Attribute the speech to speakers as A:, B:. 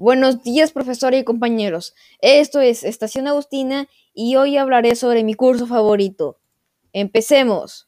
A: Buenos días, profesora y compañeros. Esto es Estación Agustina y hoy hablaré sobre mi curso favorito. Empecemos.